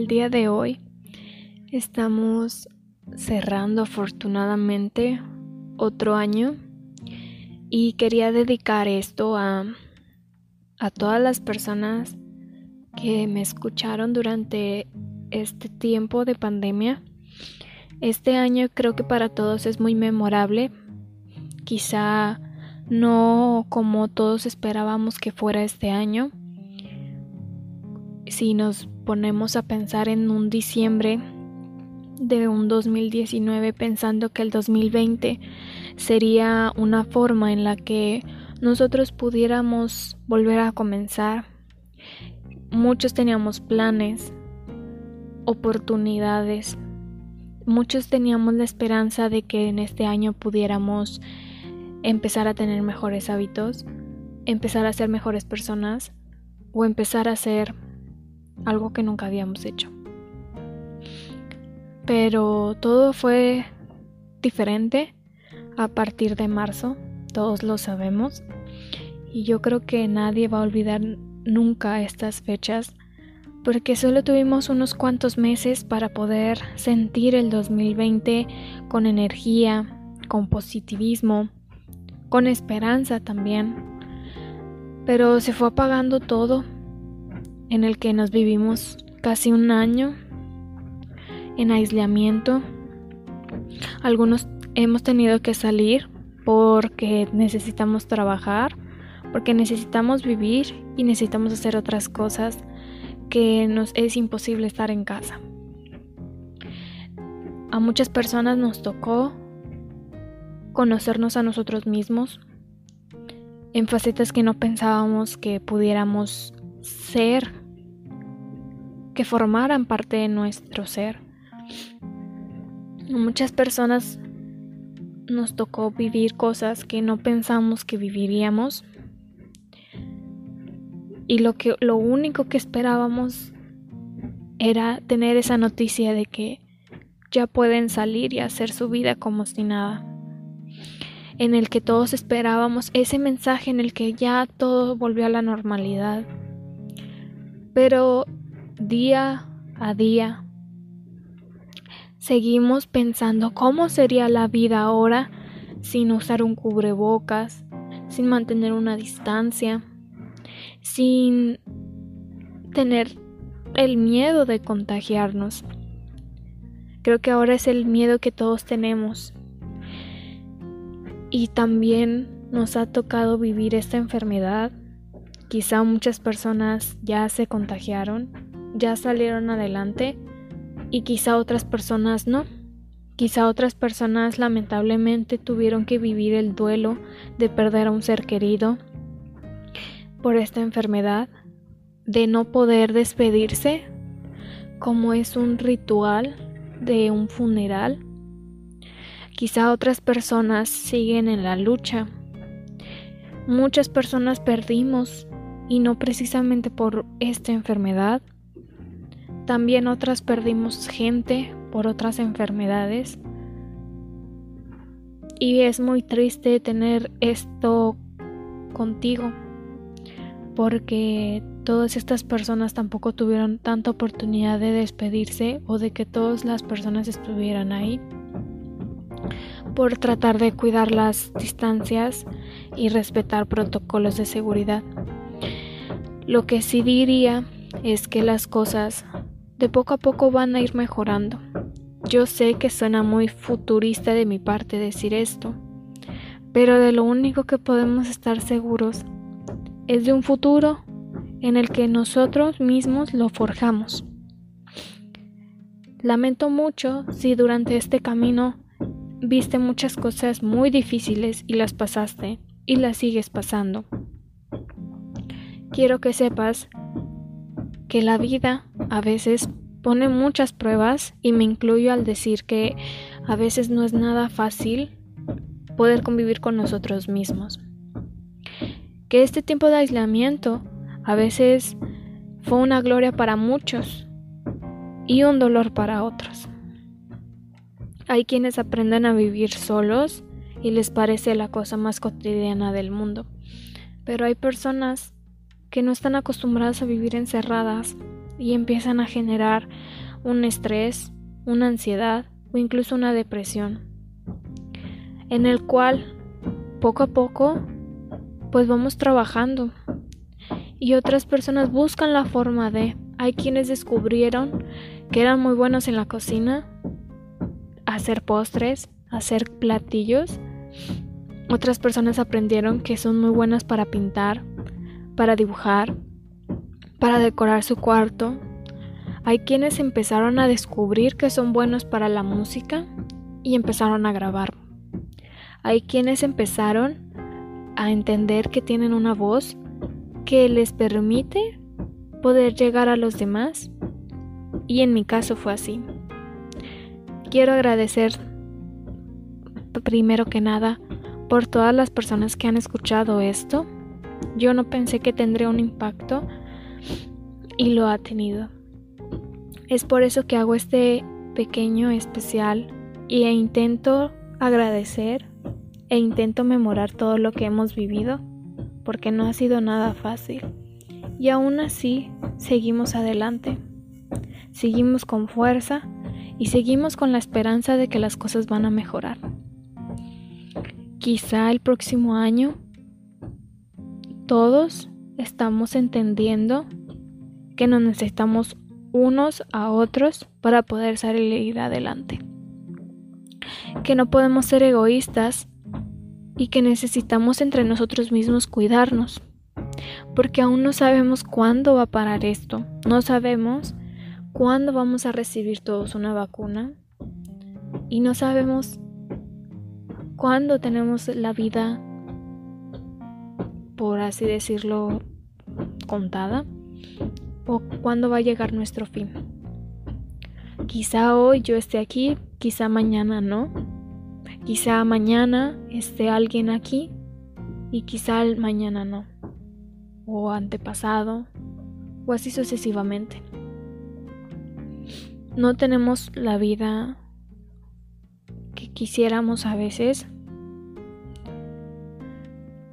El día de hoy estamos cerrando afortunadamente otro año y quería dedicar esto a, a todas las personas que me escucharon durante este tiempo de pandemia. Este año creo que para todos es muy memorable. Quizá no como todos esperábamos que fuera este año. Si nos ponemos a pensar en un diciembre de un 2019 pensando que el 2020 sería una forma en la que nosotros pudiéramos volver a comenzar. Muchos teníamos planes, oportunidades. Muchos teníamos la esperanza de que en este año pudiéramos empezar a tener mejores hábitos, empezar a ser mejores personas o empezar a hacer algo que nunca habíamos hecho. Pero todo fue diferente a partir de marzo, todos lo sabemos, y yo creo que nadie va a olvidar nunca estas fechas porque solo tuvimos unos cuantos meses para poder sentir el 2020 con energía, con positivismo, con esperanza también. Pero se fue apagando todo en el que nos vivimos casi un año en aislamiento. Algunos hemos tenido que salir porque necesitamos trabajar, porque necesitamos vivir y necesitamos hacer otras cosas que nos es imposible estar en casa. A muchas personas nos tocó conocernos a nosotros mismos en facetas que no pensábamos que pudiéramos ser, formaran parte de nuestro ser. Muchas personas nos tocó vivir cosas que no pensamos que viviríamos y lo que lo único que esperábamos era tener esa noticia de que ya pueden salir y hacer su vida como si nada. En el que todos esperábamos ese mensaje en el que ya todo volvió a la normalidad. Pero día a día seguimos pensando cómo sería la vida ahora sin usar un cubrebocas, sin mantener una distancia, sin tener el miedo de contagiarnos. Creo que ahora es el miedo que todos tenemos. Y también nos ha tocado vivir esta enfermedad. Quizá muchas personas ya se contagiaron, ya salieron adelante y quizá otras personas no. Quizá otras personas lamentablemente tuvieron que vivir el duelo de perder a un ser querido por esta enfermedad, de no poder despedirse, como es un ritual de un funeral. Quizá otras personas siguen en la lucha. Muchas personas perdimos y no precisamente por esta enfermedad. También otras perdimos gente por otras enfermedades. Y es muy triste tener esto contigo porque todas estas personas tampoco tuvieron tanta oportunidad de despedirse o de que todas las personas estuvieran ahí por tratar de cuidar las distancias y respetar protocolos de seguridad. Lo que sí diría es que las cosas de poco a poco van a ir mejorando. Yo sé que suena muy futurista de mi parte decir esto, pero de lo único que podemos estar seguros es de un futuro en el que nosotros mismos lo forjamos. Lamento mucho si durante este camino viste muchas cosas muy difíciles y las pasaste y las sigues pasando. Quiero que sepas que la vida a veces pone muchas pruebas y me incluyo al decir que a veces no es nada fácil poder convivir con nosotros mismos que este tiempo de aislamiento a veces fue una gloria para muchos y un dolor para otros. Hay quienes aprenden a vivir solos y les parece la cosa más cotidiana del mundo, pero hay personas que no están acostumbradas a vivir encerradas y empiezan a generar un estrés, una ansiedad o incluso una depresión, en el cual poco a poco pues vamos trabajando. Y otras personas buscan la forma de, hay quienes descubrieron que eran muy buenos en la cocina, hacer postres, hacer platillos, otras personas aprendieron que son muy buenas para pintar, para dibujar, para decorar su cuarto. Hay quienes empezaron a descubrir que son buenos para la música y empezaron a grabar. Hay quienes empezaron a entender que tienen una voz que les permite poder llegar a los demás y en mi caso fue así. Quiero agradecer primero que nada por todas las personas que han escuchado esto. Yo no pensé que tendría un impacto y lo ha tenido. Es por eso que hago este pequeño especial e intento agradecer e intento memorar todo lo que hemos vivido porque no ha sido nada fácil. Y aún así seguimos adelante, seguimos con fuerza y seguimos con la esperanza de que las cosas van a mejorar. Quizá el próximo año todos estamos entendiendo que nos necesitamos unos a otros para poder salir adelante. Que no podemos ser egoístas y que necesitamos entre nosotros mismos cuidarnos. Porque aún no sabemos cuándo va a parar esto. No sabemos cuándo vamos a recibir todos una vacuna. Y no sabemos cuándo tenemos la vida, por así decirlo, contada. O cuándo va a llegar nuestro fin. Quizá hoy yo esté aquí, quizá mañana no Quizá mañana esté alguien aquí y quizá mañana no. O antepasado. O así sucesivamente. No tenemos la vida que quisiéramos a veces.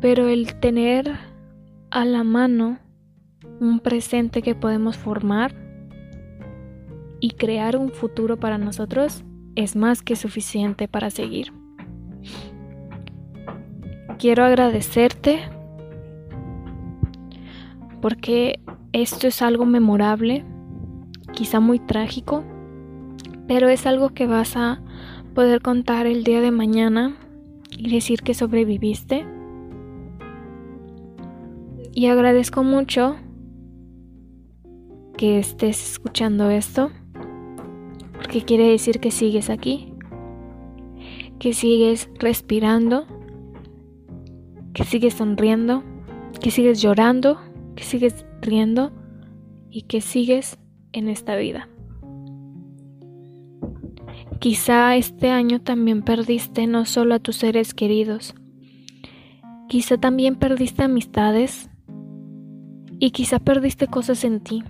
Pero el tener a la mano un presente que podemos formar y crear un futuro para nosotros es más que suficiente para seguir. Quiero agradecerte porque esto es algo memorable, quizá muy trágico, pero es algo que vas a poder contar el día de mañana y decir que sobreviviste. Y agradezco mucho que estés escuchando esto porque quiere decir que sigues aquí, que sigues respirando, que sigues sonriendo, que sigues llorando, que sigues riendo y que sigues en esta vida. Quizá este año también perdiste no solo a tus seres queridos, quizá también perdiste amistades y quizá perdiste cosas en ti.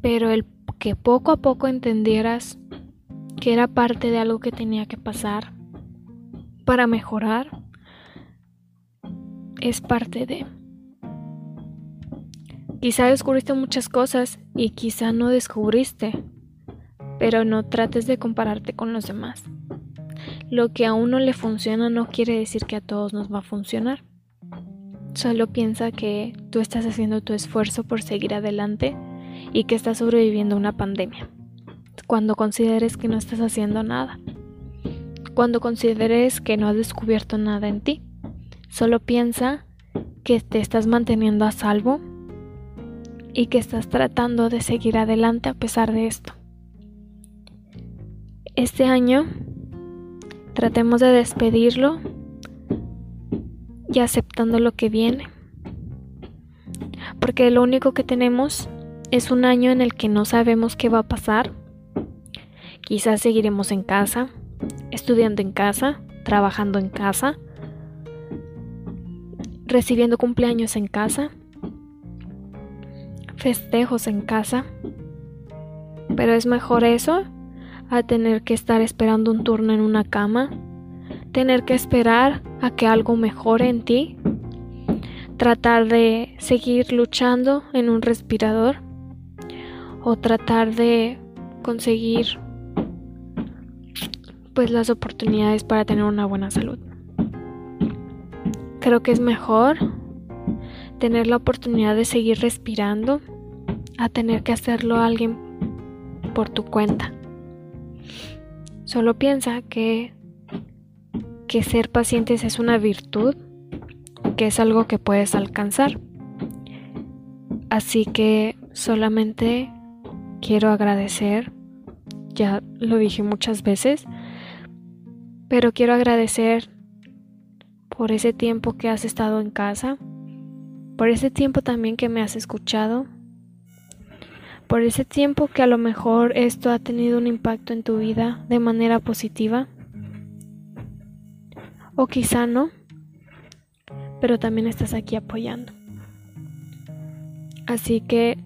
Pero el que poco a poco entendieras que era parte de algo que tenía que pasar para mejorar, es parte de. Quizá descubriste muchas cosas y quizá no descubriste, pero no trates de compararte con los demás. Lo que a uno le funciona no quiere decir que a todos nos va a funcionar. Solo piensa que tú estás haciendo tu esfuerzo por seguir adelante y que estás sobreviviendo a una pandemia. Cuando consideres que no estás haciendo nada. Cuando consideres que no has descubierto nada en ti. Solo piensa que te estás manteniendo a salvo y que estás tratando de seguir adelante a pesar de esto. Este año tratemos de despedirlo y aceptando lo que viene. Porque lo único que tenemos es un año en el que no sabemos qué va a pasar. Quizás seguiremos en casa, estudiando en casa, trabajando en casa, recibiendo cumpleaños en casa, festejos en casa. Pero es mejor eso a tener que estar esperando un turno en una cama, tener que esperar a que algo mejore en ti, tratar de seguir luchando en un respirador o tratar de conseguir pues las oportunidades para tener una buena salud. Creo que es mejor tener la oportunidad de seguir respirando a tener que hacerlo alguien por tu cuenta. Solo piensa que que ser pacientes es una virtud, que es algo que puedes alcanzar. Así que solamente quiero agradecer, ya lo dije muchas veces, pero quiero agradecer por ese tiempo que has estado en casa, por ese tiempo también que me has escuchado, por ese tiempo que a lo mejor esto ha tenido un impacto en tu vida de manera positiva, o quizá no, pero también estás aquí apoyando. Así que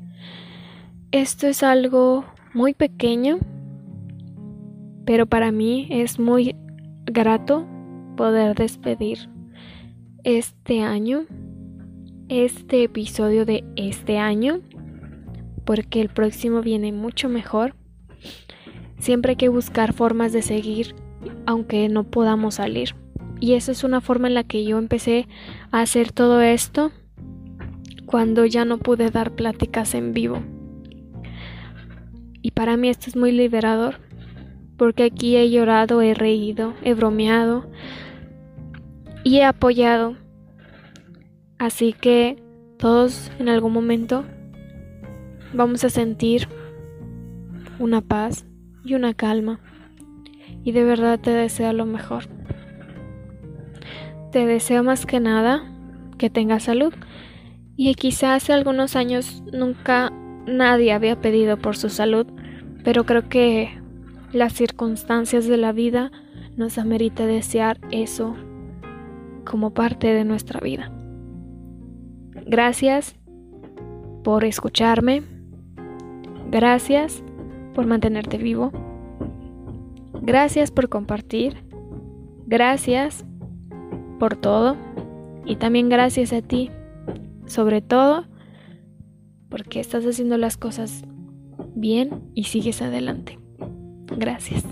esto es algo muy pequeño, pero para mí es muy grato poder despedir este año, este episodio de este año, porque el próximo viene mucho mejor. Siempre hay que buscar formas de seguir, aunque no podamos salir. Y esa es una forma en la que yo empecé a hacer todo esto cuando ya no pude dar pláticas en vivo. Y para mí esto es muy liberador, porque aquí he llorado, he reído, he bromeado y he apoyado. Así que todos en algún momento vamos a sentir una paz y una calma. Y de verdad te deseo lo mejor. Te deseo más que nada que tengas salud. Y quizá hace algunos años nunca nadie había pedido por su salud, pero creo que las circunstancias de la vida nos amerita desear eso como parte de nuestra vida. Gracias por escucharme. Gracias por mantenerte vivo. Gracias por compartir. Gracias por todo. Y también gracias a ti, sobre todo, porque estás haciendo las cosas bien y sigues adelante. Gracias.